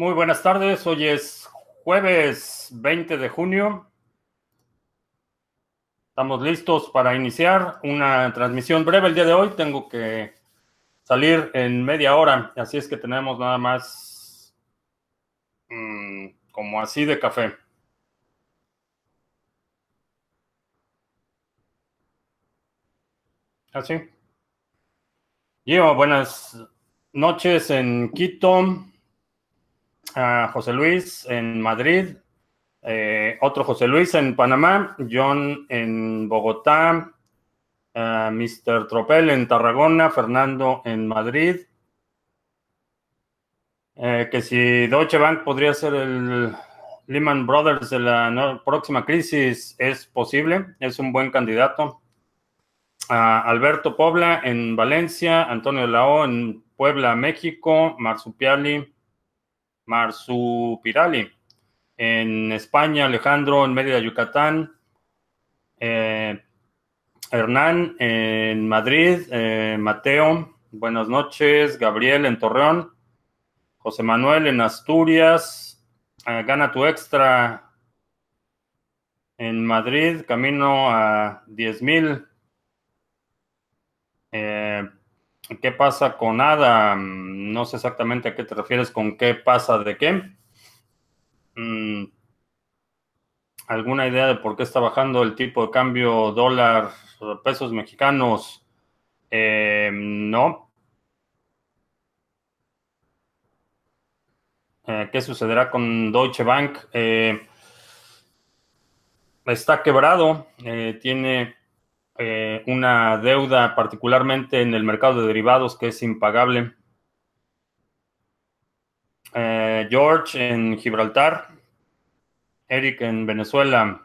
Muy buenas tardes, hoy es jueves 20 de junio. Estamos listos para iniciar una transmisión breve el día de hoy. Tengo que salir en media hora, así es que tenemos nada más mmm, como así de café. Así. Yo, buenas noches en Quito José Luis en Madrid, eh, otro José Luis en Panamá, John en Bogotá, Mr. Tropel en Tarragona, Fernando en Madrid. Eh, que si Deutsche Bank podría ser el Lehman Brothers de la próxima crisis, es posible, es un buen candidato. Alberto Pobla en Valencia, Antonio Lao en Puebla, México, Marsupiali Pirali En España, Alejandro en Mérida, Yucatán. Eh, Hernán en Madrid. Eh, Mateo, buenas noches. Gabriel en Torreón. José Manuel en Asturias. Eh, gana tu extra en Madrid. Camino a 10 mil. ¿Qué pasa con Ada? No sé exactamente a qué te refieres con qué pasa de qué. Mm, ¿Alguna idea de por qué está bajando el tipo de cambio dólar, pesos mexicanos? Eh, no. Eh, ¿Qué sucederá con Deutsche Bank? Eh, está quebrado, tiene eh, una deuda particularmente en el mercado de derivados que es impagable. Eh, George en Gibraltar. Eric en Venezuela.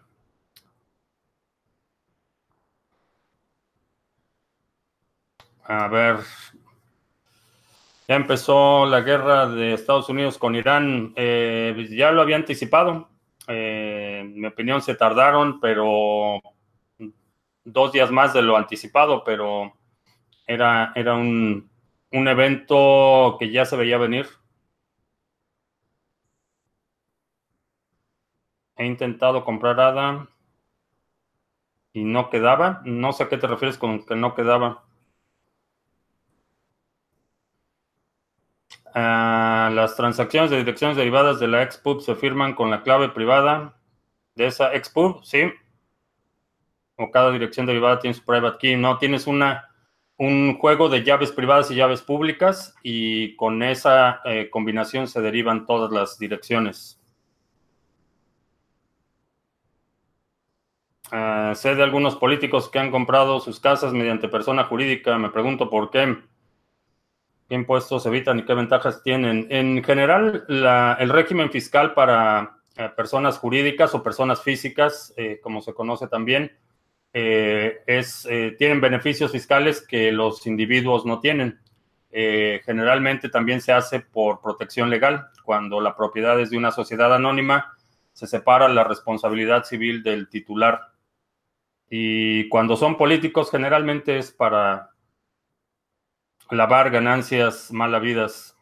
A ver. Ya empezó la guerra de Estados Unidos con Irán. Eh, ya lo había anticipado. en mi opinión se tardaron, pero dos días más de lo anticipado, pero era, era un, un evento que ya se veía venir. He intentado comprar ADA y no quedaba. No sé a qué te refieres con que no quedaba. Ah, las transacciones de direcciones derivadas de la XPUB se firman con la clave privada de esa XPUB, sí o cada dirección derivada tiene su private key, no, tienes una, un juego de llaves privadas y llaves públicas y con esa eh, combinación se derivan todas las direcciones. Uh, sé de algunos políticos que han comprado sus casas mediante persona jurídica. Me pregunto por qué. ¿Qué impuestos evitan y qué ventajas tienen? En general, la, el régimen fiscal para eh, personas jurídicas o personas físicas, eh, como se conoce también, eh, eh, tienen beneficios fiscales que los individuos no tienen. Eh, generalmente también se hace por protección legal. Cuando la propiedad es de una sociedad anónima, se separa la responsabilidad civil del titular. Y cuando son políticos, generalmente es para lavar ganancias mal habidas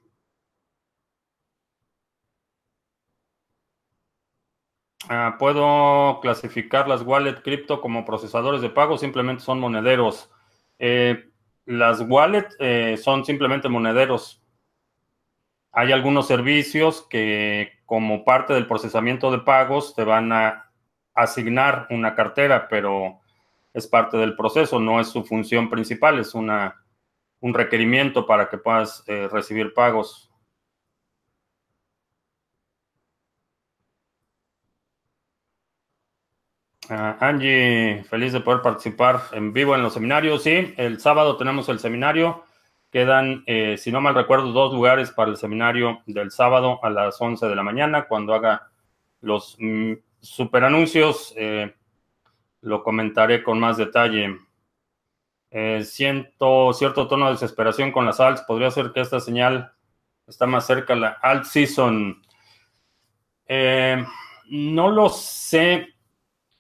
Ah, puedo clasificar las wallet cripto como procesadores de pago, simplemente son monederos. Eh, las wallet eh, son simplemente monederos. Hay algunos servicios que como parte del procesamiento de pagos te van a asignar una cartera, pero es parte del proceso, no es su función principal, es una, un requerimiento para que puedas eh, recibir pagos. Ah, Angie, feliz de poder participar en vivo en los seminarios. Sí, el sábado tenemos el seminario. Quedan, eh, si no mal recuerdo, dos lugares para el seminario del sábado a las 11 de la mañana. Cuando haga los mm, super anuncios, eh, lo comentaré con más detalle. Eh, siento cierto tono de desesperación con las alts. Podría ser que esta señal está más cerca la alt season. no lo sé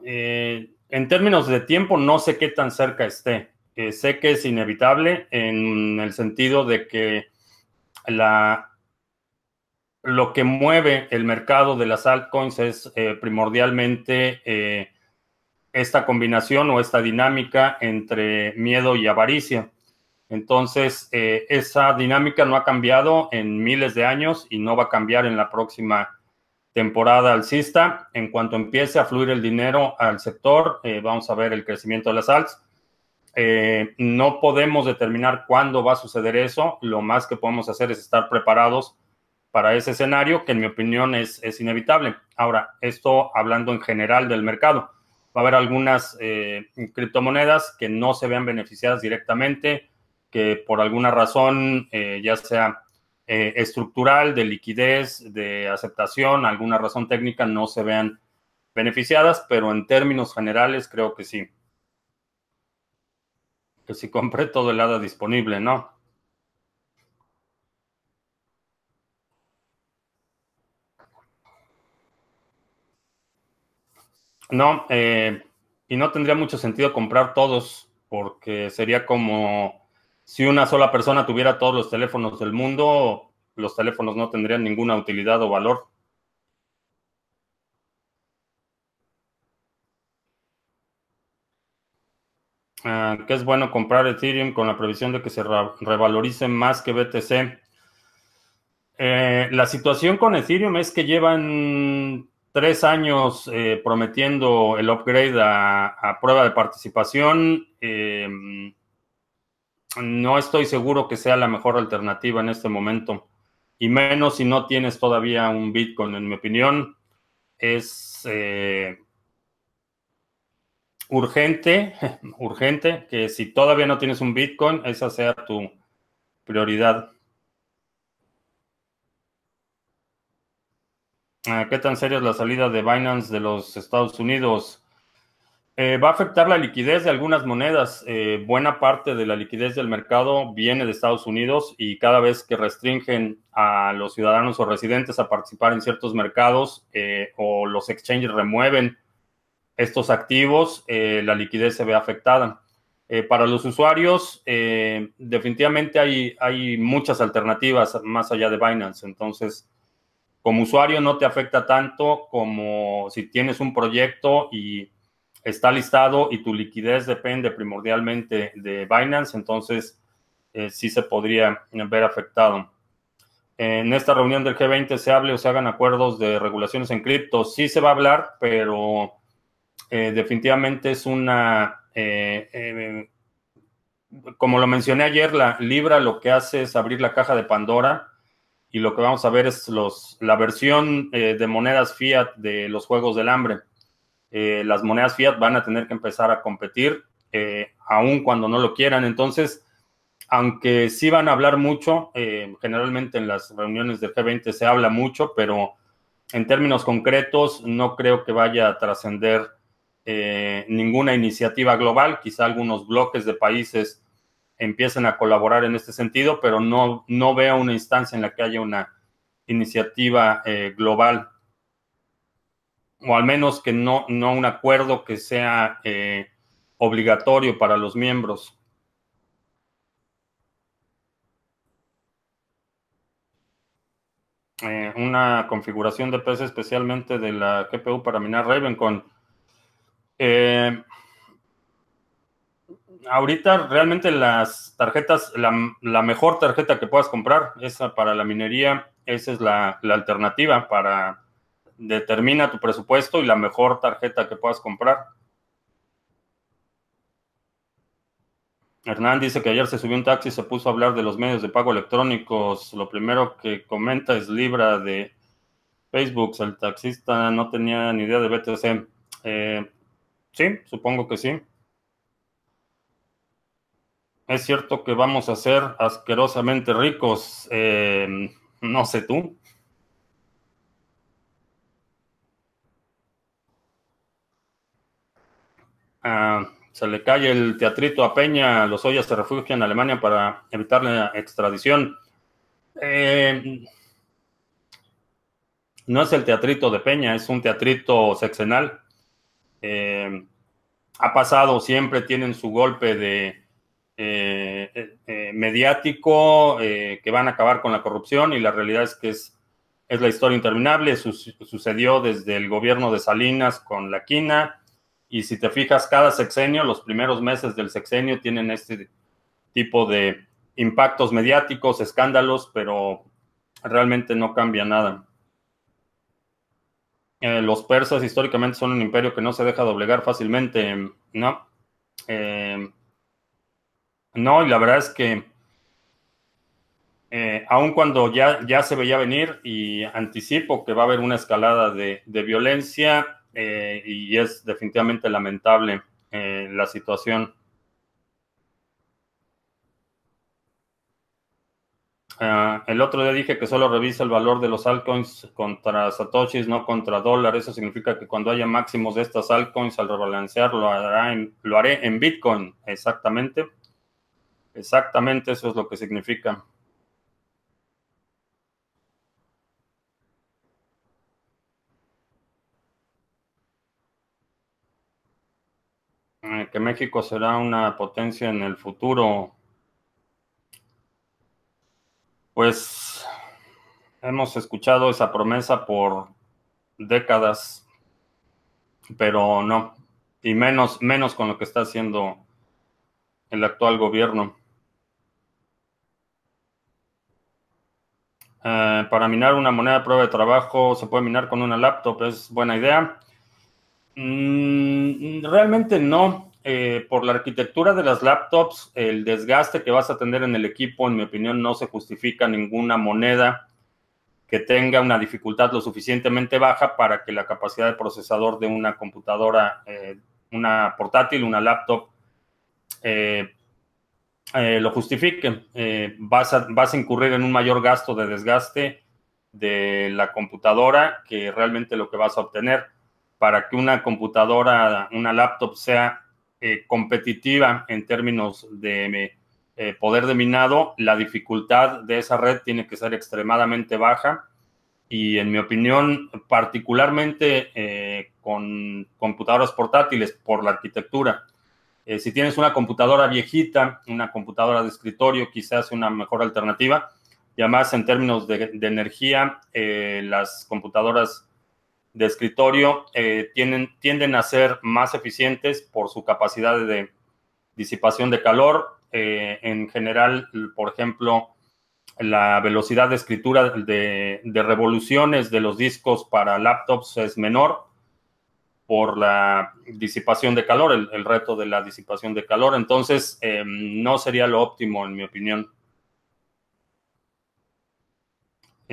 eh, en términos de tiempo, no sé qué tan cerca esté. Eh, sé que es inevitable en el sentido de que lo que mueve el mercado de las altcoins es eh, primordialmente esta combinación o esta dinámica entre miedo y avaricia. Entonces, esa dinámica no ha cambiado en miles de años y no va a cambiar en la próxima temporada alcista. En cuanto empiece a fluir el dinero al sector, vamos a ver el crecimiento de las alts. no podemos determinar cuándo va a suceder eso. Lo más que podemos hacer es estar preparados para ese escenario, que en mi opinión es, inevitable. Ahora, esto hablando en general del mercado. Va a haber algunas eh, criptomonedas que no se vean beneficiadas directamente, que por alguna razón, eh, ya sea eh, estructural, de liquidez, de aceptación, alguna razón técnica, no se vean beneficiadas, pero en términos generales creo que sí. Que si compré todo el ADA disponible, ¿no? No, eh, y no tendría mucho sentido comprar todos, porque sería como si una sola persona tuviera todos los teléfonos del mundo, los teléfonos no tendrían ninguna utilidad o valor. Ah, que es bueno comprar Ethereum con la previsión de que se revalorice más que BTC. Eh, la situación con Ethereum es que llevan tres años eh, prometiendo el upgrade a, prueba de participación. Em, no estoy seguro que sea la mejor alternativa en este momento. Y menos si no tienes todavía un Bitcoin, en mi opinión. Es eh, urgente, urgente que si todavía no tienes un Bitcoin, esa sea tu prioridad. Ah, ¿Qué tan seria es la salida de Binance de los Estados Unidos? Eh, va a afectar la liquidez de algunas monedas. Eh, buena parte de la liquidez del mercado viene de Estados Unidos y cada vez que restringen a los ciudadanos o residentes a participar en ciertos mercados eh, o los exchanges remueven estos activos, la liquidez se ve afectada. para los usuarios, definitivamente hay, hay muchas alternativas más allá de Binance. Entonces, como usuario no te afecta tanto como si tienes un proyecto y está listado y tu liquidez depende primordialmente de Binance, entonces eh, sí se podría ver afectado. En esta reunión del G20 se hable o se hagan acuerdos de regulaciones en cripto. Sí se va a hablar, pero eh, definitivamente es una... Eh, como lo mencioné ayer, la Libra lo que hace es abrir la caja de Pandora y lo que vamos a ver es los, la versión de monedas fiat de los Juegos del Hambre. Eh, las monedas fiat van a tener que empezar a competir, eh, aun cuando no lo quieran. Entonces, aunque sí van a hablar mucho, generalmente en las reuniones del G20 se habla mucho, pero en términos concretos no creo que vaya a trascender ninguna iniciativa global, quizá algunos bloques de países empiecen a colaborar en este sentido, pero no, no veo una instancia en la que haya una iniciativa eh, global, o al menos que no, no un acuerdo que sea eh, obligatorio para los miembros. Eh, una configuración de PC especialmente de la GPU para minar Ravencon. Eh, ahorita realmente las tarjetas, la, mejor tarjeta que puedas comprar, esa para la minería, esa es la, alternativa para determina tu presupuesto y la mejor tarjeta que puedas comprar. Hernán dice que ayer se subió un taxi y se puso a hablar de los medios de pago electrónicos. Lo primero que comenta es Libra de Facebook. El taxista no tenía ni idea de BTC. Eh, sí, supongo que sí. Es cierto que vamos a ser asquerosamente ricos, eh, no sé tú. Ah, se le cae el teatrito a Peña, los Ollas se refugian en Alemania para evitar la extradición. Eh, no es el teatrito de Peña, es un teatrito sexenal. Eh, ha pasado, siempre tienen su golpe de eh, mediático que van a acabar con la corrupción y la realidad es que es es la historia interminable, sucedió desde el gobierno de Salinas con la quina, y si te fijas, cada sexenio, los primeros meses del sexenio tienen este tipo de impactos mediáticos, escándalos, pero realmente no cambia nada. Eh, los persas históricamente son un imperio que no se deja doblegar fácilmente, ¿no? Eh, no, y la verdad es que eh, aun cuando ya, ya se veía venir y anticipo que va a haber una escalada de, violencia eh, y es definitivamente lamentable eh, la situación. Ah, el otro día dije que solo revisa el valor de los altcoins contra satoshis, no contra dólar. Eso significa que cuando haya máximos de estas altcoins, al rebalancear lo, lo haré en Bitcoin. Exactamente. Exactamente eso es lo que significa. Eh, que México será una potencia en el futuro. Pues hemos escuchado esa promesa por décadas, pero no, y menos, menos con lo que está haciendo el actual gobierno. Eh, para minar una moneda de prueba de trabajo se puede minar con una laptop, es buena idea. Mm, realmente no. Eh, por la arquitectura de las laptops, el desgaste que vas a tener en el equipo, en mi opinión, no se justifica ninguna moneda que tenga una dificultad lo suficientemente baja para que la capacidad de procesador de una computadora, eh, una portátil, una laptop, eh, lo justifique. vas, a, vas a incurrir en un mayor gasto de desgaste de la computadora que realmente lo que vas a obtener para que una computadora, una laptop sea eh, competitiva en términos de eh, poder de minado, la dificultad de esa red tiene que ser extremadamente baja y en mi opinión, particularmente eh, con computadoras portátiles por la arquitectura. si tienes una computadora viejita, una computadora de escritorio, quizás una mejor alternativa. Y además, en términos de, de energía, las computadoras de escritorio eh, tienen, tienden a ser más eficientes por su capacidad de disipación de calor. Eh, en general, por ejemplo, la velocidad de escritura de, revoluciones de los discos para laptops es menor por la disipación de calor, el, reto de la disipación de calor. Entonces, eh, no sería lo óptimo, en mi opinión.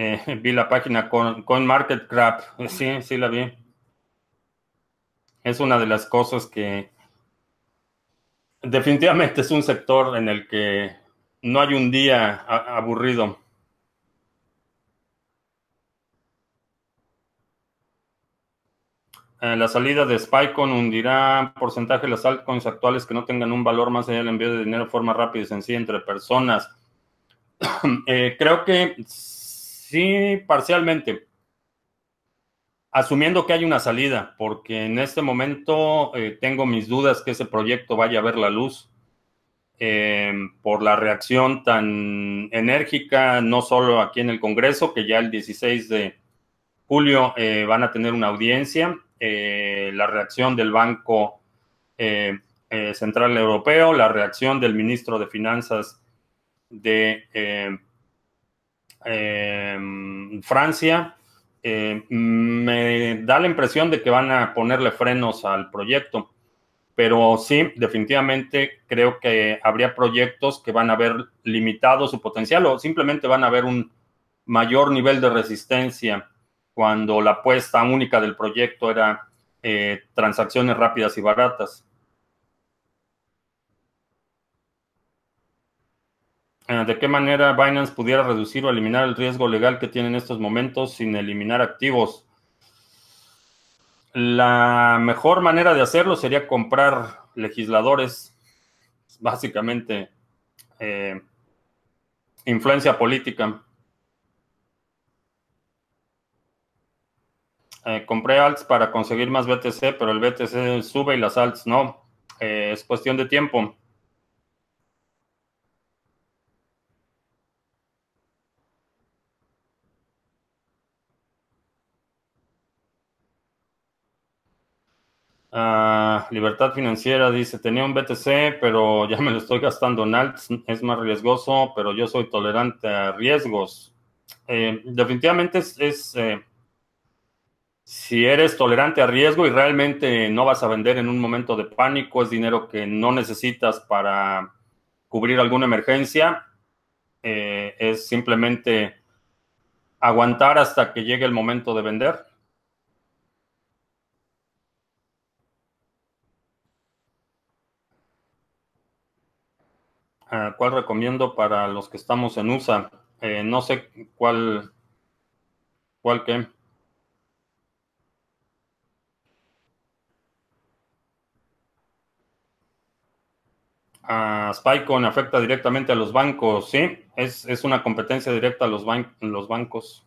Eh, vi la página con CoinMarketCap. Sí, sí la vi. Es una de las cosas que definitivamente es un sector en el que no hay un día aburrido. Eh, la salida de Spycon hundirá porcentaje de las altcoins actuales que no tengan un valor más allá del envío de dinero de forma rápida y sencilla entre personas. Eh, creo que Sí, parcialmente. Asumiendo que hay una salida, porque en este momento eh, tengo mis dudas que ese proyecto vaya a ver la luz eh, por la reacción tan enérgica, no solo aquí en el Congreso, que ya el 16 de julio eh, van a tener una audiencia, la reacción del Banco Central Europeo, la reacción del ministro de Finanzas de Em, Francia, eh, me da la impresión de que van a ponerle frenos al proyecto, pero sí, definitivamente creo que habría proyectos que van a haber limitado su potencial o simplemente van a haber un mayor nivel de resistencia cuando la apuesta única del proyecto era eh, transacciones rápidas y baratas. ¿De qué manera Binance pudiera reducir o eliminar el riesgo legal que tiene en estos momentos sin eliminar activos? La mejor manera de hacerlo sería comprar legisladores, básicamente eh, influencia política. Eh, compré alts para conseguir más BTC, pero el BTC sube y las alts no. es cuestión de tiempo. Ah, Libertad Financiera dice, tenía un BTC, pero ya me lo estoy gastando en alts, es más riesgoso, pero yo soy tolerante a riesgos. Eh, definitivamente es, eh, si eres tolerante a riesgo y realmente no vas a vender en un momento de pánico, es dinero que no necesitas para cubrir alguna emergencia, eh, es simplemente aguantar hasta que llegue el momento de vender. Ah, ¿Cuál recomiendo para los que estamos en USA? Eh, no sé cuál, cuál qué. Uh, Spycon afecta directamente a los bancos, sí, es, es una competencia directa a los, los bancos.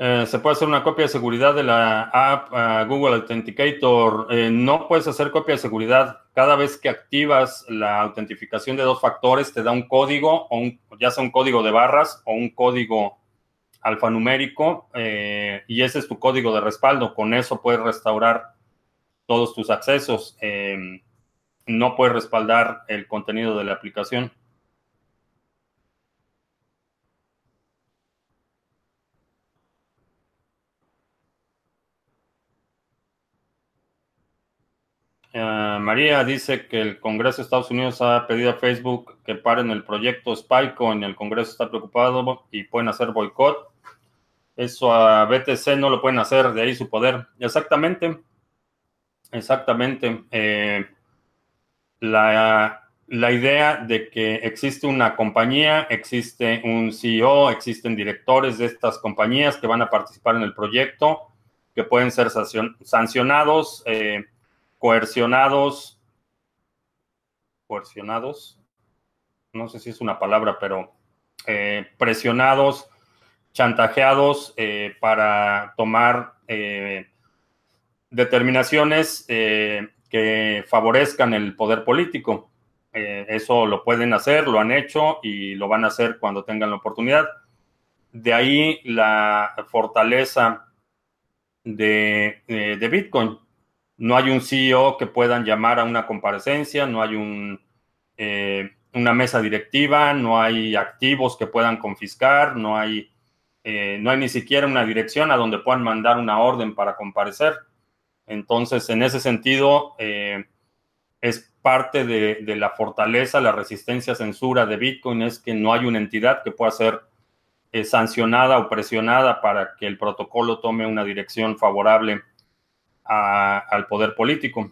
Eh, se puede hacer una copia de seguridad de la app Google Authenticator. Eh, no puedes hacer copia de seguridad. Cada vez que activas la autentificación de dos factores, te da un código, o ya sea un código de barras o un código alfanumérico, y ese es tu código de respaldo. Con eso puedes restaurar todos tus accesos. no puedes respaldar el contenido de la aplicación. Eh, María dice que el Congreso de Estados Unidos ha pedido a Facebook que paren el proyecto Spycoin. El Congreso está preocupado y pueden hacer boicot. Eso a BTC no lo pueden hacer, de ahí su poder. Exactamente. Exactamente. Eh, la, la idea de que existe una compañía, existe un CEO, existen directores de estas compañías que van a participar en el proyecto, que pueden ser sancionados. Eh, coercionados, coercionados, no sé si es una palabra, pero eh, presionados, chantajeados eh, para tomar eh, determinaciones que favorezcan el poder político. eso lo pueden hacer, lo han hecho y lo van a hacer cuando tengan la oportunidad. De ahí la fortaleza de, de Bitcoin no hay un CEO que puedan llamar a una comparecencia, no hay eh, una mesa directiva, no hay activos que puedan confiscar, no hay, eh, no hay ni siquiera una dirección a donde puedan mandar una orden para comparecer. Entonces, en ese sentido, eh, es parte de, de, la fortaleza, la resistencia a censura de Bitcoin, es que no hay una entidad que pueda ser sancionada o presionada para que el protocolo tome una dirección favorable al poder político.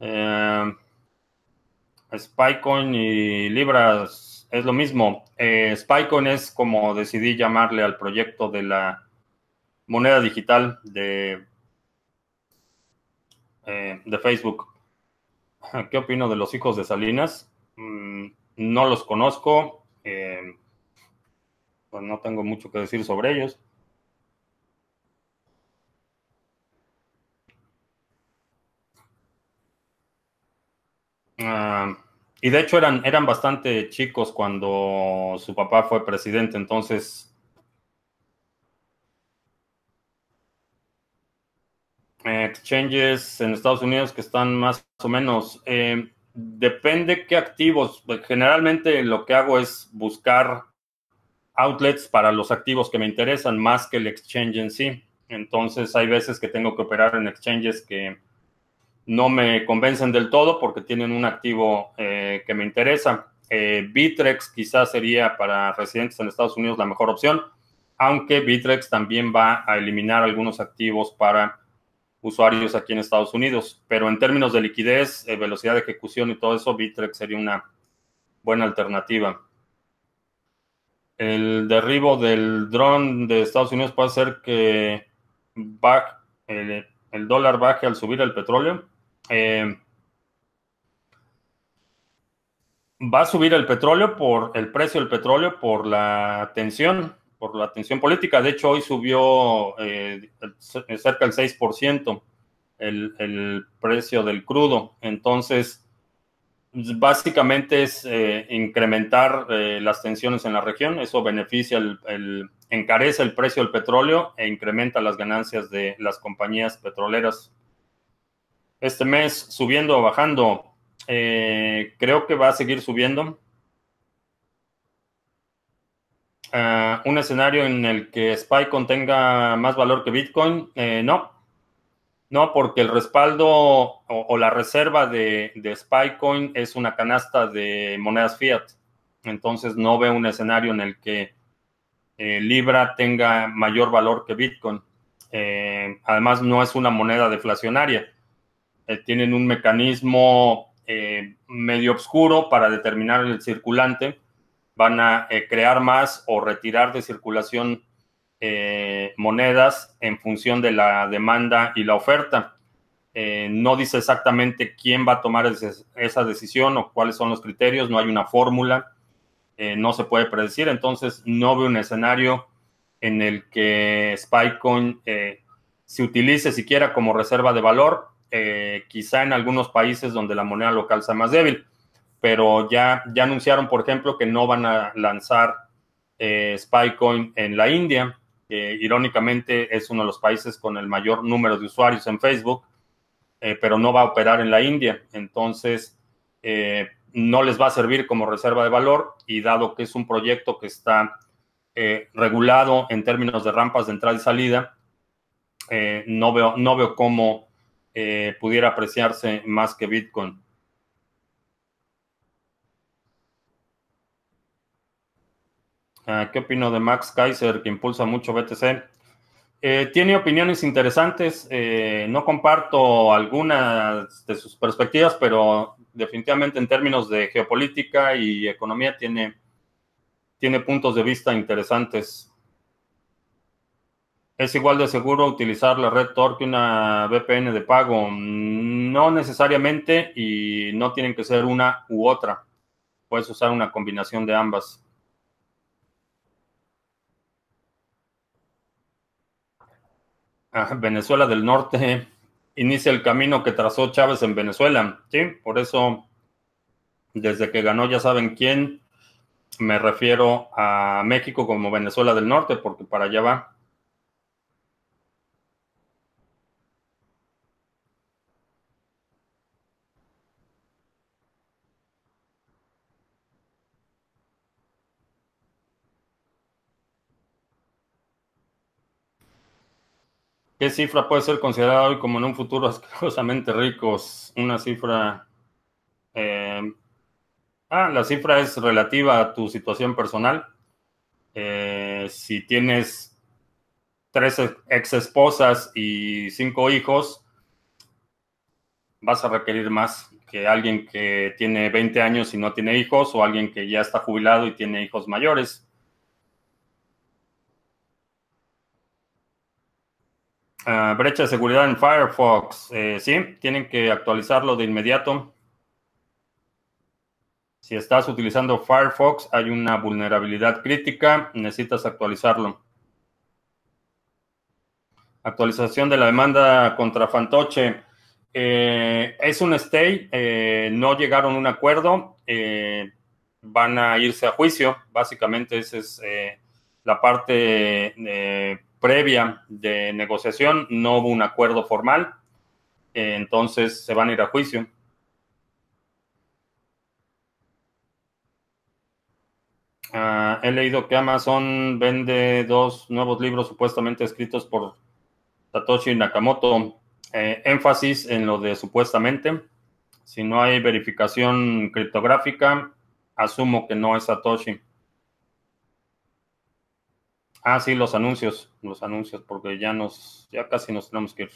Eh, Spycoin y Libras es lo mismo. Eh, Spycoin es como decidí llamarle al proyecto de la moneda digital de, eh, de Facebook. ¿Qué opino de los hijos de Salinas? Mm, no los conozco. Eh, pues no tengo mucho que decir sobre ellos. Ah, y de hecho eran, eran bastante chicos cuando su papá fue presidente, entonces... exchanges en Estados Unidos que están más o menos... Eh, depende qué activos. Generalmente lo que hago es buscar outlets para los activos que me interesan más que el exchange en sí. Entonces hay veces que tengo que operar en exchanges que no me convencen del todo porque tienen un activo eh, que me interesa. Eh, Bitrex quizás sería para residentes en Estados Unidos la mejor opción, aunque Bitrex también va a eliminar algunos activos para usuarios aquí en Estados Unidos. Pero en términos de liquidez, eh, velocidad de ejecución y todo eso, Bitrex sería una buena alternativa. El derribo del dron de Estados Unidos puede ser que el dólar baje al subir el petróleo. Eh, va a subir el petróleo por el precio del petróleo por la tensión, por la tensión política. De hecho, hoy subió eh, cerca del 6% el, el precio del crudo. Entonces, Básicamente es eh, incrementar eh, las tensiones en la región. Eso beneficia, encarece el precio del petróleo e incrementa las ganancias de las compañías petroleras. Este mes subiendo o bajando, eh, creo que va a seguir subiendo. Ah, un escenario en el que SPY contenga más valor que Bitcoin, no, no, porque el respaldo o, la reserva de, de Spycoin es una canasta de monedas fiat. Entonces no veo un escenario en el que eh, Libra tenga mayor valor que Bitcoin. Eh, además, no es una moneda deflacionaria. Eh, tienen un mecanismo medio oscuro para determinar el circulante. Van a crear más o retirar de circulación eh, monedas en función de la demanda y la oferta. Eh, no dice exactamente quién va a tomar esa decisión o cuáles son los criterios, no hay una fórmula, eh, no se puede predecir, entonces no veo un escenario en el que Spycoin se utilice siquiera como reserva de valor, quizá en algunos países donde la moneda local sea más débil, pero ya, ya anunciaron, por ejemplo, que no van a lanzar Spycoin en la India, irónicamente es uno de los países con el mayor número de usuarios en Facebook, eh, pero no va a operar en la India. Entonces, eh, no les va a servir como reserva de valor y dado que es un proyecto que está eh, regulado en términos de rampas de entrada y salida, no, veo, no veo cómo pudiera apreciarse más que Bitcoin. Ah, ¿Qué opino de Max Kaiser, que impulsa mucho BTC? Eh, tiene opiniones interesantes. Eh, no comparto algunas de sus perspectivas, pero definitivamente en términos de geopolítica y economía tiene, tiene puntos de vista interesantes. ¿Es igual de seguro utilizar la red Tor que una VPN de pago? No necesariamente y no tienen que ser una u otra. Puedes usar una combinación de ambas. Venezuela del Norte inicia el camino que trazó Chávez en Venezuela. Sí, por eso, desde que ganó ya saben quién, me refiero a México como Venezuela del Norte, porque para allá va. ¿Qué cifra puede ser considerada hoy como en un futuro asquerosamente ricos? Una cifra... Eh, ah, la cifra es relativa a tu situación personal. Eh, si tienes tres ex esposas y cinco hijos, vas a requerir más que alguien que tiene 20 años y no tiene hijos o alguien que ya está jubilado y tiene hijos mayores. Ah, brecha de seguridad en Firefox. Eh, sí, tienen que actualizarlo de inmediato. Si estás utilizando Firefox, hay una vulnerabilidad crítica, necesitas actualizarlo. Actualización de la demanda contra Fantoche. Eh, es un stay, eh, no llegaron a un acuerdo, van a irse a juicio. Básicamente esa es la parte previa de negociación, no hubo un acuerdo formal, eh, entonces se van a ir a juicio. Ah, he leído que Amazon vende dos nuevos libros supuestamente escritos por Satoshi Nakamoto. Eh, énfasis en lo de supuestamente. Si no hay verificación criptográfica, asumo que no es Satoshi. Ah, sí, los anuncios, los anuncios, porque ya nos, ya casi nos tenemos que ir.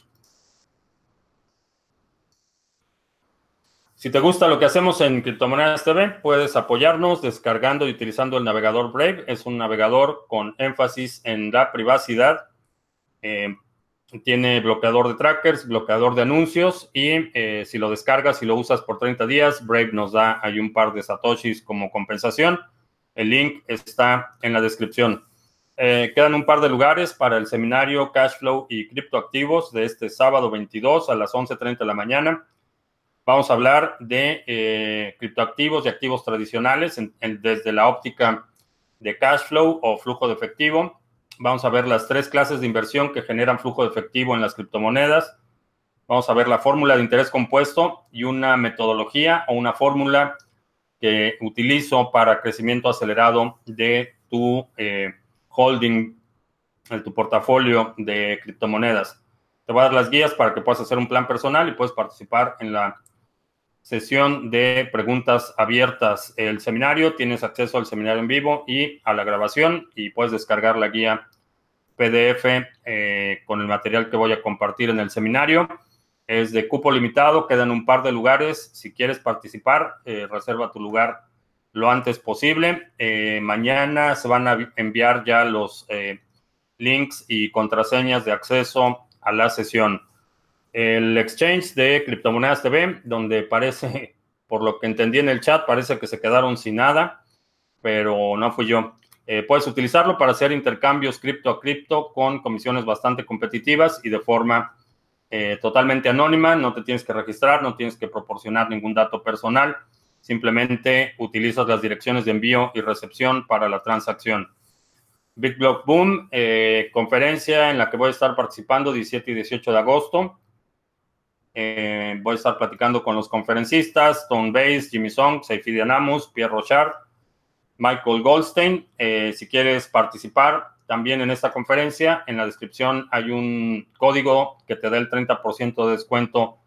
Si te gusta lo que hacemos en Criptomonedas TV, puedes apoyarnos descargando y utilizando el navegador Brave. Es un navegador con énfasis en la privacidad. Eh, tiene bloqueador de trackers, bloqueador de anuncios y eh, si lo descargas y lo usas por 30 días, Brave nos da ahí un par de satoshis como compensación. El link está en la descripción. Eh, quedan un par de lugares para el seminario Cashflow y Criptoactivos de este sábado 22 a las 11.30 de la mañana. Vamos a hablar de criptoactivos y activos tradicionales desde la óptica de cash flow o flujo de efectivo. Vamos a ver las tres clases de inversión que generan flujo de efectivo en las criptomonedas. Vamos a ver la fórmula de interés compuesto y una metodología o una fórmula que utilizo para crecimiento acelerado de tu eh, holding, de tu portafolio de criptomonedas. Te voy a dar las guías para que puedas hacer un plan personal y puedes participar en la sesión de preguntas abiertas. El seminario, tienes acceso al seminario en vivo y a la grabación y puedes descargar la guía PDF eh, con el material que voy a compartir en el seminario. Es de cupo limitado, quedan un par de lugares. Si quieres participar, eh, reserva tu lugar lo antes posible. Eh, mañana se van a enviar ya los links y contraseñas de acceso a la sesión el exchange de Criptomonedas TV, donde parece, por lo que entendí en el chat, parece que se quedaron sin nada, pero no fui yo. Eh, puedes utilizarlo para hacer intercambios cripto a cripto con comisiones bastante competitivas y de forma eh, totalmente anónima. No te tienes que registrar, no tienes que proporcionar ningún dato personal. Simplemente utilizas las direcciones de envío y recepción para la transacción. Big Block Boom, eh, conferencia en la que voy a estar participando 17 y 18 de agosto. Eh, voy a estar platicando con los conferencistas, Tom Bass, Jimmy Song, Seifi Anamus, Pierre Rochard, Michael Goldstein. Eh, si quieres participar también en esta conferencia, en la descripción hay un código que te da el 30% de descuento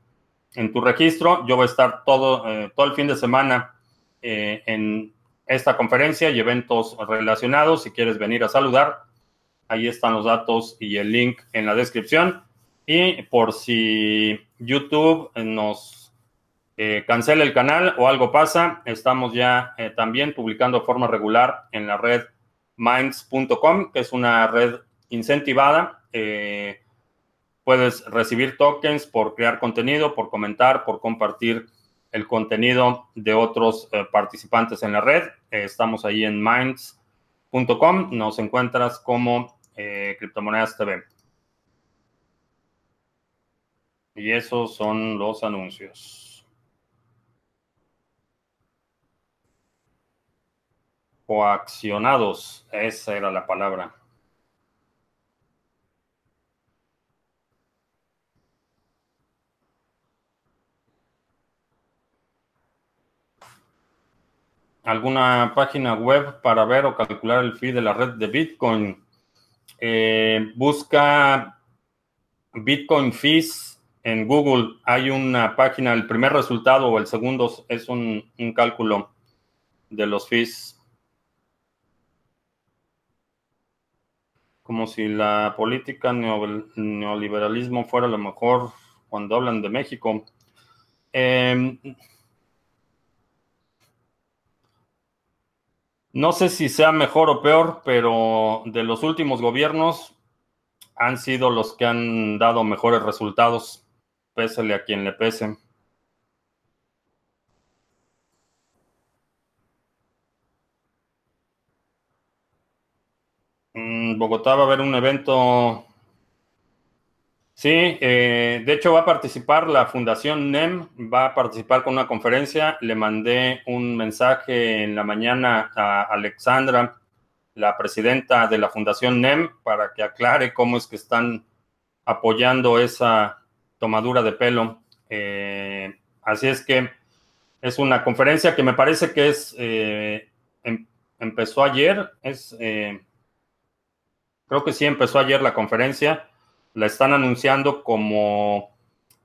en tu registro. Yo voy a estar todo, eh, todo el fin de semana en esta conferencia y eventos relacionados. Si quieres venir a saludar, ahí están los datos y el link en la descripción. Y por si YouTube nos eh, cancela el canal o algo pasa, estamos ya eh, también publicando de forma regular en la red minds.com, que es una red incentivada. Eh, puedes recibir tokens por crear contenido, por comentar, por compartir el contenido de otros participantes en la red. estamos ahí en minds.com. Nos encuentras como Criptomonedas TV. Y esos son los anuncios. Coaccionados, esa era la palabra. Alguna página web para ver o calcular el fee de la red de Bitcoin. Eh, busca Bitcoin Fees en Google hay una página, el primer resultado o el segundo es un, cálculo de los fees. Como si la política neoliberalismo fuera lo mejor cuando hablan de México. Em, no sé si sea mejor o peor, pero de los últimos gobiernos han sido los que han dado mejores resultados pésele a quien le pese. Mm, Bogotá va a haber un evento. Sí, eh, de hecho va a participar la Fundación NEM, va a participar con una conferencia. Le mandé un mensaje en la mañana a Alexandra, la presidenta de la Fundación NEM, para que aclare cómo es que están apoyando esa, tomadura de pelo. Eh, así es que es una conferencia que me parece que es eh, em, empezó ayer. Es eh, creo que sí empezó ayer la conferencia. La están anunciando como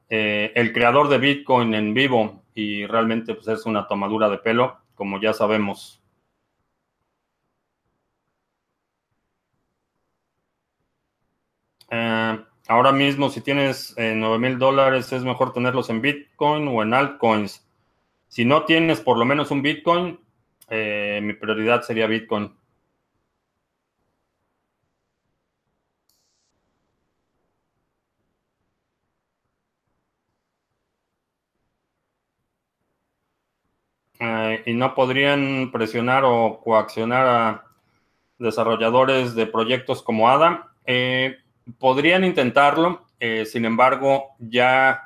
el creador de Bitcoin en vivo y realmente pues, es una tomadura de pelo, como ya sabemos. Ahora mismo, si tienes eh, 9 mil dólares, es mejor tenerlos en Bitcoin o en altcoins. Si no tienes por lo menos un Bitcoin, eh, mi prioridad sería Bitcoin. Eh, y no podrían presionar o coaccionar a desarrolladores de proyectos como ADA. Eh, podrían intentarlo, eh, sin embargo, ya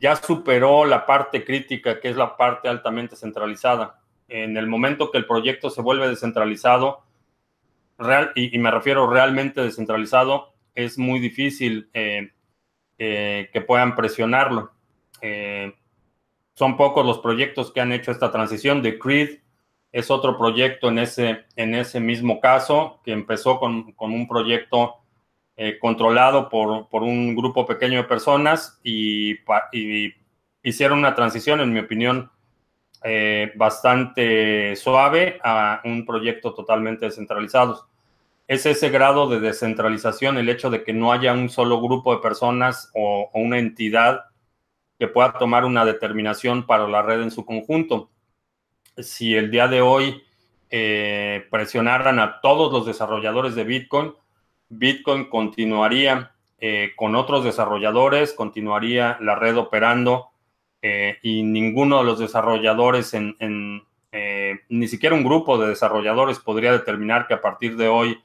ya superó la parte crítica, que es la parte altamente centralizada. En el momento que el proyecto se vuelve descentralizado, real, y, me refiero realmente descentralizado, es muy difícil eh, que puedan presionarlo. Son pocos los proyectos que han hecho esta transición. The Creed es otro proyecto en ese, en ese mismo caso, que empezó con, con un proyecto eh, controlado por, por, un grupo pequeño de personas y, y, hicieron una transición, en mi opinión, eh, bastante suave a un proyecto totalmente descentralizado. Es ese grado de descentralización, el hecho de que no haya un solo grupo de personas o, una entidad que pueda tomar una determinación para la red en su conjunto. Si el día de hoy eh, presionaran a todos los desarrolladores de Bitcoin, Bitcoin continuaría eh, con otros desarrolladores, continuaría la red operando eh, y ninguno de los desarrolladores, en, ni siquiera un grupo de desarrolladores podría determinar que a partir de hoy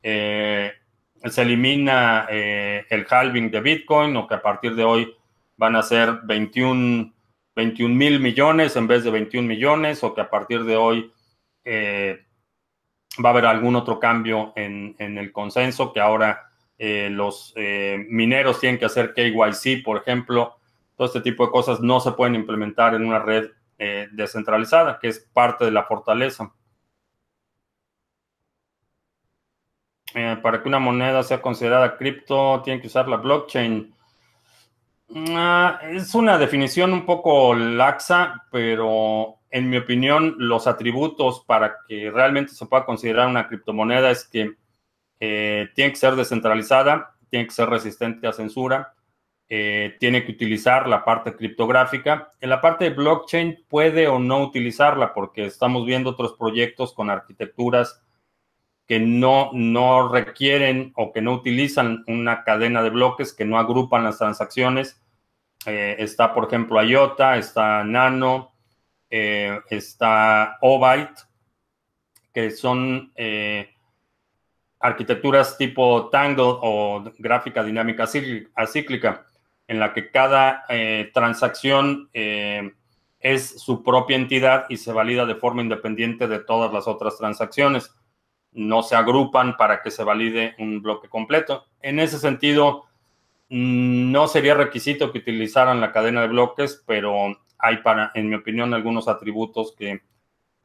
se elimina el halving de Bitcoin o que a partir de hoy van a ser 21 mil millones en vez de 21 millones o que a partir de hoy va a haber algún otro cambio en, el consenso, que ahora eh, los eh, mineros tienen que hacer KYC, por ejemplo. Todo este tipo de cosas no se pueden implementar en una red eh, descentralizada, que es parte de la fortaleza. para que una moneda sea considerada cripto, tiene que usar la blockchain. Ah, es una definición un poco laxa, pero en mi opinión, los atributos para que realmente se pueda considerar una criptomoneda es que eh, tiene que ser descentralizada, tiene que ser resistente a censura, eh, tiene que utilizar la parte criptográfica. En la parte de blockchain puede o no utilizarla porque estamos viendo otros proyectos con arquitecturas que no, no requieren o que no utilizan una cadena de bloques, que no agrupan las transacciones. Eh, está, por ejemplo, IOTA, está Nano, eh, está Obyte, que son eh, arquitecturas tipo Tangle o gráfica dinámica acíclica, en la que cada transacción es su propia entidad y se valida de forma independiente de todas las otras transacciones. No se agrupan para que se valide un bloque completo. En ese sentido, no sería requisito que utilizaran la cadena de bloques, pero hay para, en mi opinión, algunos atributos que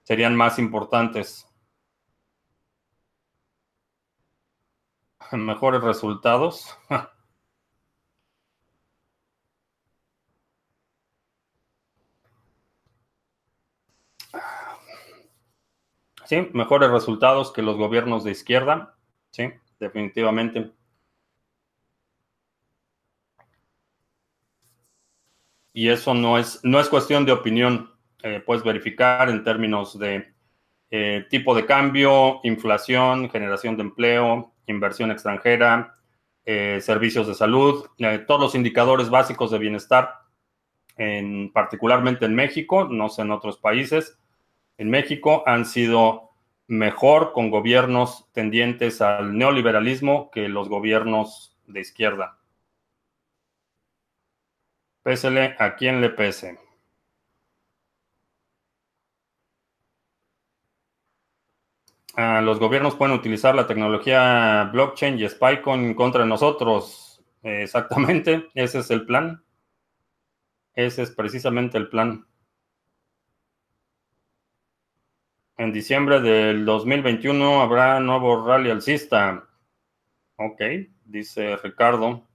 serían más importantes. Mejores resultados. Sí, mejores resultados que los gobiernos de izquierda. Sí, definitivamente. Y eso no es, no es cuestión de opinión. Eh, puedes verificar en términos de eh, tipo de cambio, inflación, generación de empleo, inversión extranjera, eh, servicios de salud, todos los indicadores básicos de bienestar, en, particularmente en México, no sé en otros países. En México han sido mejor con gobiernos tendientes al neoliberalismo que los gobiernos de izquierda. Pésele a quien le pese. Ah, los gobiernos pueden utilizar la tecnología blockchain y SpyCoin contra nosotros. exactamente, ese es el plan. Ese es precisamente el plan. En diciembre del 2021 habrá nuevo rally alcista. Ok, dice Ricardo.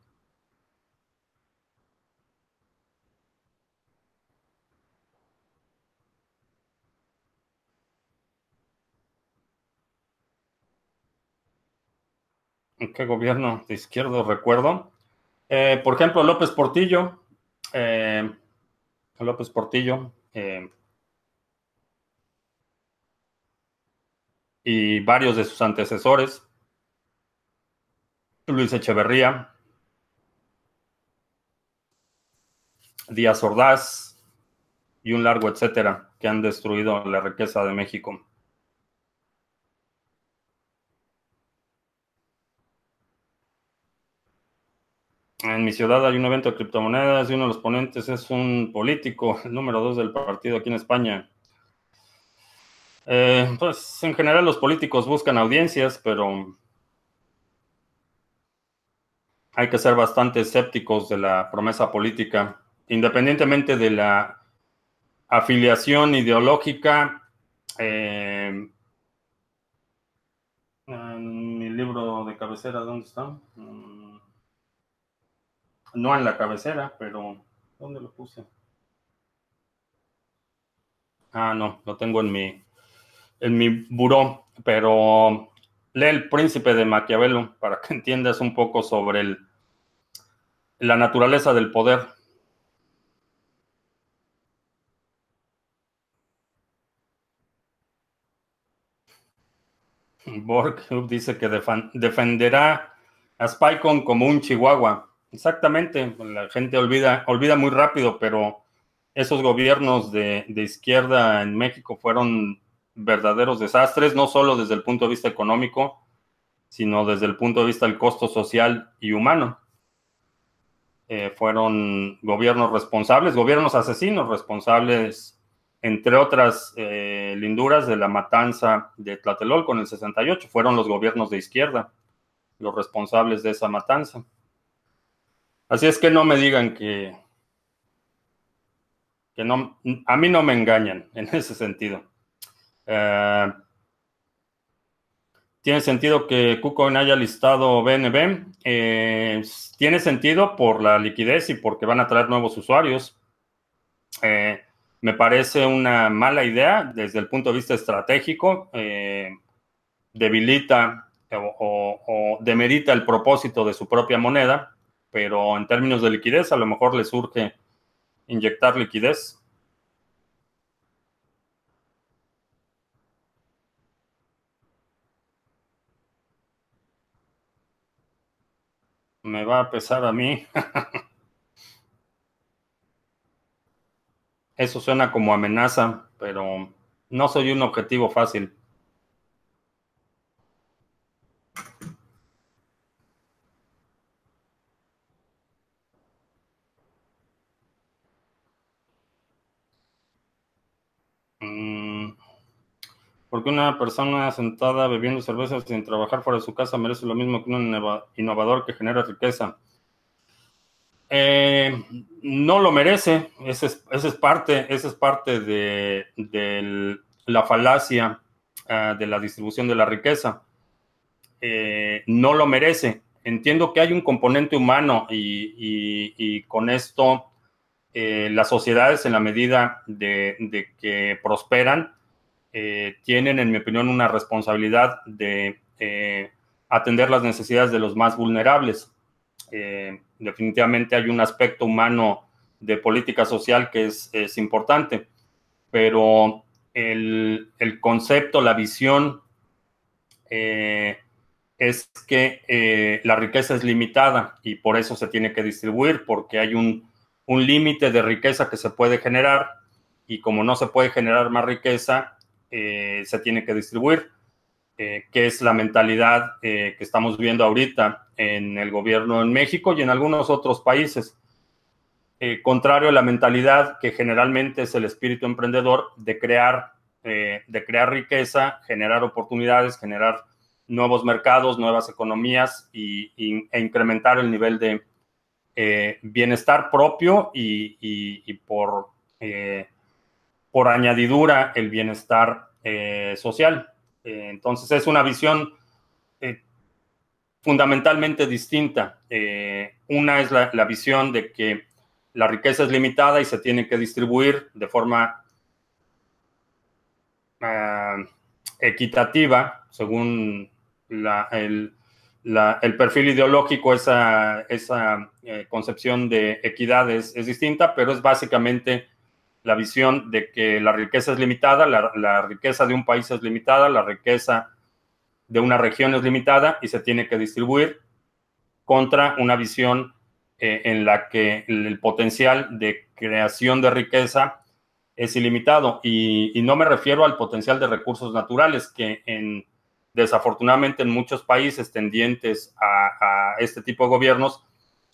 ¿Qué gobierno de izquierdo recuerdo? Eh, por ejemplo, López Portillo. Eh, López Portillo. Eh, y varios de sus antecesores. Luis Echeverría. Díaz Ordaz y un largo etcétera que han destruido la riqueza de México. En mi ciudad hay un evento de criptomonedas y uno de los ponentes es un político, el número dos del partido aquí en España. Eh, pues en general los políticos buscan audiencias, pero hay que ser bastante escépticos de la promesa política, independientemente de la afiliación ideológica. Eh, mi libro de cabecera, ¿dónde está? No en la cabecera, pero ¿dónde lo puse? Ah, no, lo tengo en mi, en mi buró, pero lee El Príncipe de Maquiavelo para que entiendas un poco sobre el, la naturaleza del poder. Borg dice que defenderá a Spycon como un chihuahua. Exactamente, la gente olvida, olvida muy rápido, pero esos gobiernos de, izquierda en México fueron verdaderos desastres, no solo desde el punto de vista económico, sino desde el punto de vista del costo social y humano. Eh, fueron gobiernos responsables, gobiernos asesinos responsables, entre otras eh, linduras de la matanza de Tlatelolco en el 68, fueron los gobiernos de izquierda los responsables de esa matanza. Así es que no me digan que, que no, a mí no me engañan en ese sentido. Eh, ¿Tiene sentido que KuCoin haya listado BNB? Eh, tiene sentido por la liquidez y porque van a traer nuevos usuarios. Eh, me parece una mala idea desde el punto de vista estratégico. debilita o, o, demerita el propósito de su propia moneda, pero en términos de liquidez a lo mejor le surge inyectar liquidez. me va a pesar a mí. Eso suena como amenaza, pero no soy un objetivo fácil. Porque una persona sentada bebiendo cerveza sin trabajar fuera de su casa merece lo mismo que un innovador que genera riqueza. Eh, no lo merece, esa es, parte, esa es parte de, la falacia ah, de la distribución de la riqueza. Eh, no lo merece. Entiendo que hay un componente humano y, con esto eh, las sociedades en la medida de que prosperan, eh, tienen, en mi opinión, una responsabilidad de eh, atender las necesidades de los más vulnerables. Eh, definitivamente hay un aspecto humano de política social que es, importante, pero el, concepto, la visión es que la riqueza es limitada y por eso se tiene que distribuir, porque hay un, un límite de riqueza que se puede generar y como no se puede generar más riqueza, eh, se tiene que distribuir, eh, que es la mentalidad eh, que estamos viendo ahorita en el gobierno en México y en algunos otros países. contrario a la mentalidad que generalmente es el espíritu emprendedor de crear, de crear riqueza, generar oportunidades, generar nuevos mercados, nuevas economías y, e incrementar el nivel de bienestar propio y por por añadidura el bienestar eh, social. Eh, entonces es una visión eh, fundamentalmente distinta. una es la, visión de que la riqueza es limitada y se tiene que distribuir de forma ah, equitativa según el, perfil ideológico, esa, esa concepción de equidad es, distinta, pero es básicamente la visión de que la riqueza es limitada, la, riqueza de un país es limitada, la riqueza de una región es limitada y se tiene que distribuir contra una visión eh, en la que el, potencial de creación de riqueza es ilimitado. Y, no me refiero al potencial de recursos naturales, que en, desafortunadamente en muchos países tendientes a este tipo de gobiernos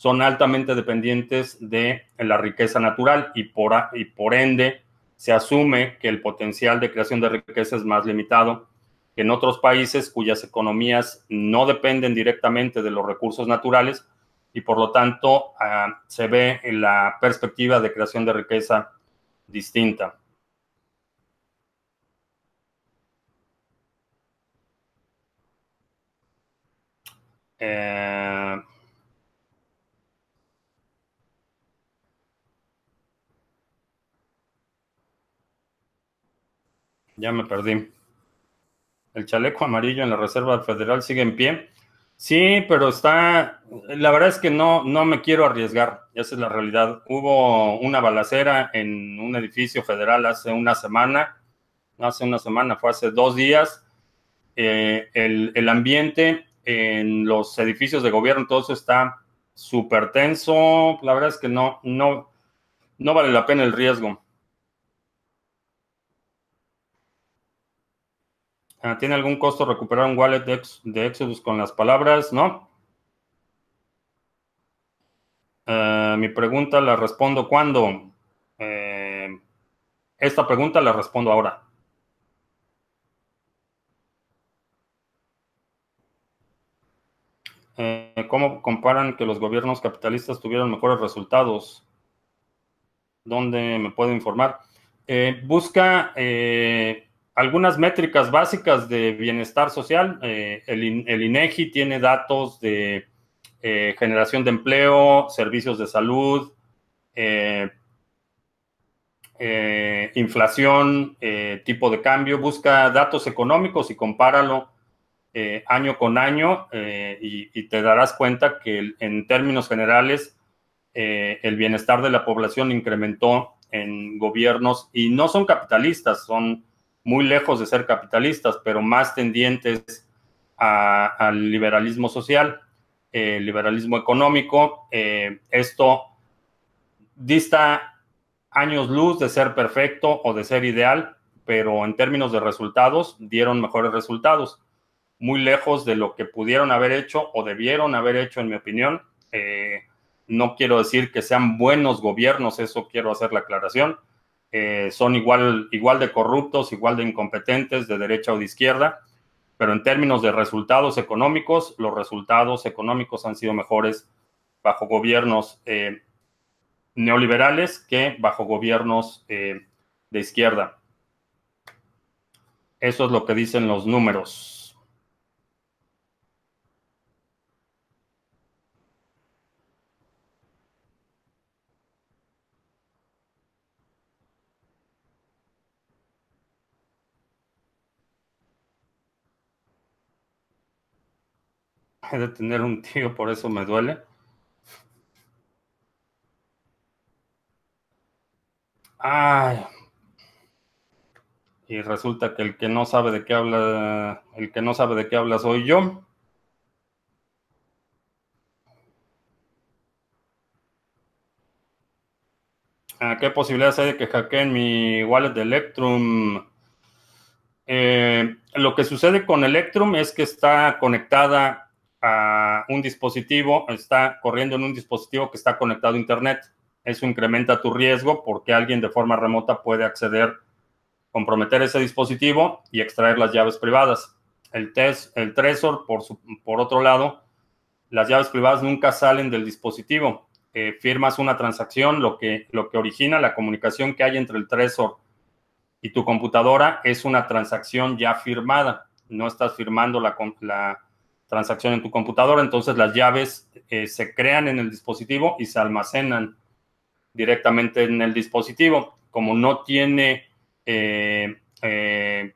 son altamente dependientes de la riqueza natural y por, y por ende se asume que el potencial de creación de riqueza es más limitado que en otros países cuyas economías no dependen directamente de los recursos naturales y por lo tanto ah, se ve en la perspectiva de creación de riqueza distinta. Eh, ya me perdí. El chaleco amarillo en la Reserva Federal sigue en pie. Sí, pero está, la verdad es que no, no me quiero arriesgar, esa es la realidad. Hubo una balacera en un edificio federal hace una semana, no hace una semana, fue hace dos días. Eh, el, el, ambiente en los edificios de gobierno, todo eso está súper tenso. La verdad es que no, no, no vale la pena el riesgo. ¿Tiene algún costo recuperar un wallet de, Exodus con las palabras? No. Ah, mi pregunta la respondo cuando. Eh, esta pregunta la respondo ahora. Eh, ¿Cómo comparan que los gobiernos capitalistas tuvieron mejores resultados? ¿Dónde me puedo informar? Eh, busca algunas métricas básicas de bienestar social. Eh, el, INEGI tiene datos de eh, generación de empleo, servicios de salud, eh, inflación, tipo de cambio. Busca datos económicos y compáralo año con año y, te darás cuenta que en términos generales el bienestar de la población incrementó en gobiernos y no son capitalistas, son muy lejos de ser capitalistas, pero más tendientes al liberalismo social, el liberalismo económico. Eh, esto dista años luz de ser perfecto o de ser ideal, pero en términos de resultados dieron mejores resultados, muy lejos de lo que pudieron haber hecho o debieron haber hecho, en mi opinión. Eh, no quiero decir que sean buenos gobiernos, eso quiero hacer la aclaración, eh, son igual, igual de corruptos, igual de incompetentes, de derecha o de izquierda, pero en términos de resultados económicos, los resultados económicos han sido mejores bajo gobiernos eh, neoliberales que bajo gobiernos eh, de izquierda. Eso es lo que dicen los números. De tener un tío, por eso me duele. Ay. Y resulta que el que no sabe de qué habla, el que no sabe de qué habla soy yo. ¿Qué posibilidades hay de que hackeen mi wallet de Electrum? Eh, lo que sucede con Electrum es que está conectada a un dispositivo, está corriendo en un dispositivo que está conectado a Internet. Eso incrementa tu riesgo porque alguien de forma remota puede acceder, comprometer ese dispositivo y extraer las llaves privadas. El, test, el Trezor, por, por otro lado, las llaves privadas nunca salen del dispositivo. Eh, firmas una transacción, lo que, lo que origina la comunicación que hay entre el Trezor y tu computadora es una transacción ya firmada. No estás firmando la, la transacción en tu computadora, entonces las llaves eh, se crean en el dispositivo y se almacenan directamente en el dispositivo. Como no tiene eh, eh,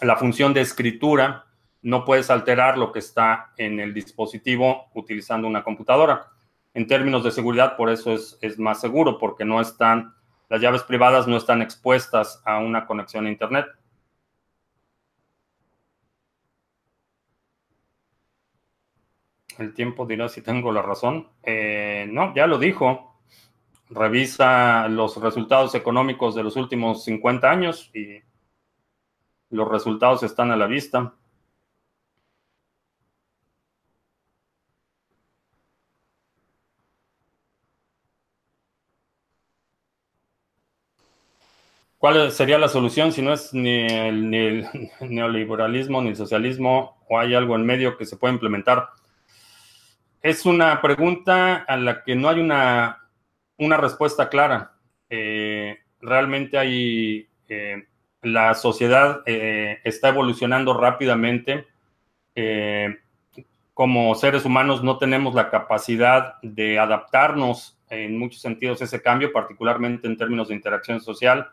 la función de escritura, no puedes alterar lo que está en el dispositivo utilizando una computadora. En términos de seguridad, por eso es, es más seguro, porque no están, las llaves privadas no están expuestas a una conexión a Internet. el tiempo dirá si tengo la razón. Eh, no, ya lo dijo. Revisa los resultados económicos de los últimos 50 años y los resultados están a la vista. ¿Cuál sería la solución si no es ni el, ni el, neoliberalismo ni el socialismo o hay algo en medio que se puede implementar? Es una pregunta a la que no hay una, una respuesta clara. Eh, realmente hay, eh, la sociedad eh, está evolucionando rápidamente. como seres humanos no tenemos la capacidad de adaptarnos en muchos sentidos a ese cambio, particularmente en términos de interacción social.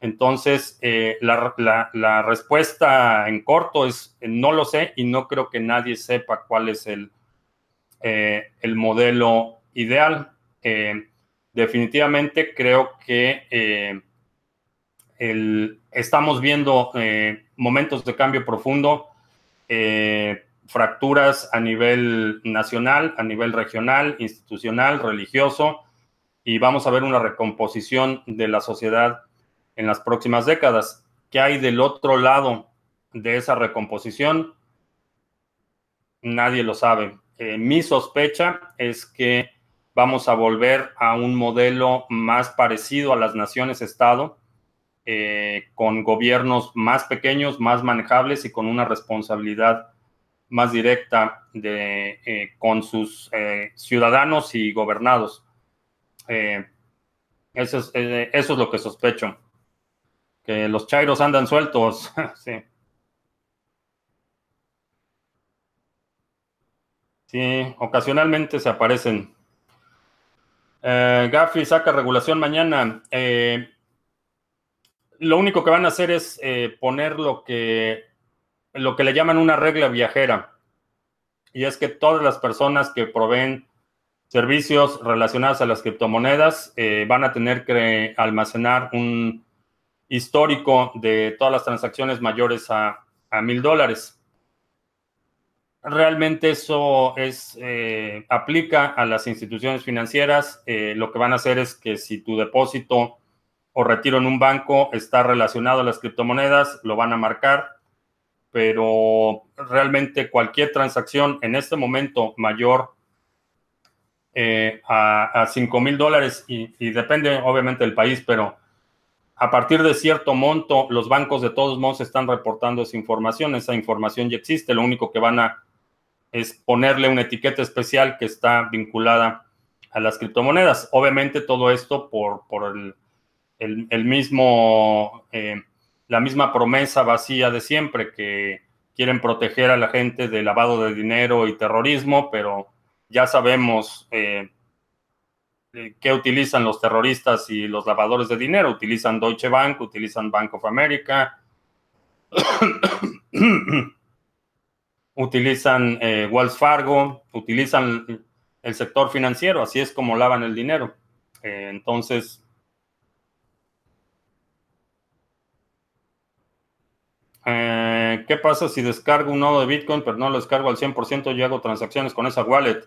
Entonces, la, la, respuesta en corto es no lo sé y no creo que nadie sepa cuál es el, eh, el modelo ideal. Eh, definitivamente creo que eh, estamos viendo momentos de cambio profundo, fracturas a nivel nacional, a nivel regional, institucional, religioso, y vamos a ver una recomposición de la sociedad en las próximas décadas. ¿Qué hay del otro lado de esa recomposición? Nadie lo sabe. Eh, mi sospecha es que vamos a volver a un modelo más parecido a las naciones-estado, eh, con gobiernos más pequeños, más manejables y con una responsabilidad más directa de, eh, con sus ciudadanos y gobernados. Eso es, eso es lo que sospecho. Que los chairos andan sueltos, sí. Sí, ocasionalmente se aparecen. Eh, saca regulación mañana. Eh, lo único que van a hacer es eh, poner lo que, lo que le llaman una regla viajera. Y es que todas las personas que proveen servicios relacionados a las criptomonedas van a tener que almacenar un histórico de todas las transacciones mayores a mil dólares realmente eso es, eh, aplica a las instituciones financieras. Eh, lo que van a hacer es que si tu depósito o retiro en un banco está relacionado a las criptomonedas, lo van a marcar, pero realmente cualquier transacción en este momento mayor eh, a, a 5 mil dólares, y, y depende obviamente del país, pero a partir de cierto monto, los bancos de todos modos están reportando esa información, esa información ya existe, lo único que van a es ponerle una etiqueta especial que está vinculada a las criptomonedas. Obviamente todo esto por, el, mismo, eh, la misma promesa vacía de siempre, que quieren proteger a la gente de lavado de dinero y terrorismo, pero ya sabemos eh, qué utilizan los terroristas y los lavadores de dinero. Utilizan Deutsche Bank, utilizan Bank of America. utilizan eh, Wells Fargo, utilizan el sector financiero, así es como lavan el dinero. Eh, entonces, eh, ¿qué pasa si descargo un nodo de Bitcoin, pero no lo descargo al 100% y hago transacciones con esa wallet?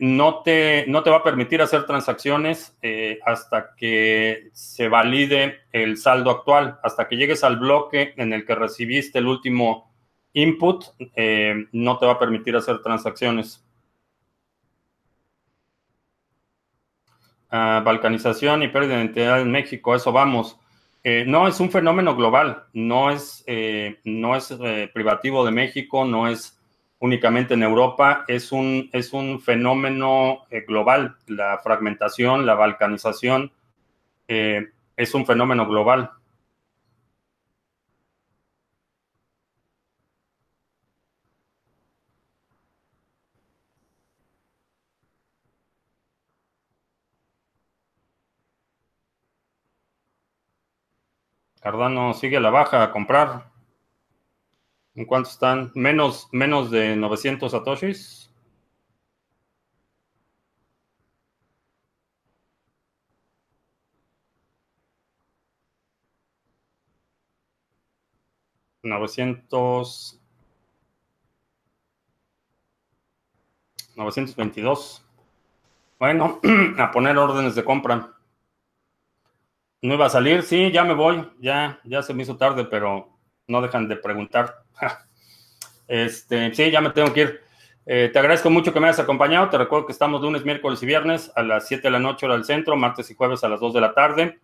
no, te, no te va a permitir hacer transacciones hasta que se valide el saldo actual, hasta que llegues al bloque en el que recibiste el último input eh, no te va a permitir hacer transacciones. Ah, balcanización y pérdida de identidad en México, eso vamos. Eh, no es un fenómeno global, no es, eh, no es privativo de México, no es únicamente en Europa, es un, es un fenómeno global. La fragmentación, la balcanización es un fenómeno global. Cardano sigue a la baja a comprar. ¿En cuánto están? Menos, menos de 900 satoshis. Novecientos. 922. Bueno, a poner órdenes de compra. No iba a salir, sí, ya me voy, ya, ya se me hizo tarde, pero no dejan de preguntar. este, sí, ya me tengo que ir. Eh, te agradezco mucho que me hayas acompañado. Te recuerdo que estamos lunes, miércoles y viernes a las 7 de la noche hora del centro, martes y jueves a las 2 de la tarde.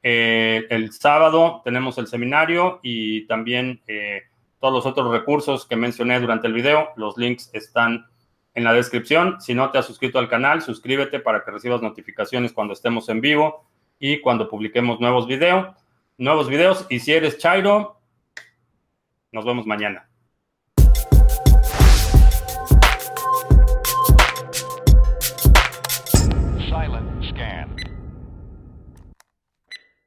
Eh, el sábado tenemos el seminario y también eh, todos los otros recursos que mencioné durante el video. Los links están en la descripción. Si no te has suscrito al canal, suscríbete para que recibas notificaciones cuando estemos en vivo y cuando publiquemos nuevos videos, nuevos videos. Y si eres Chairo, nos vemos mañana.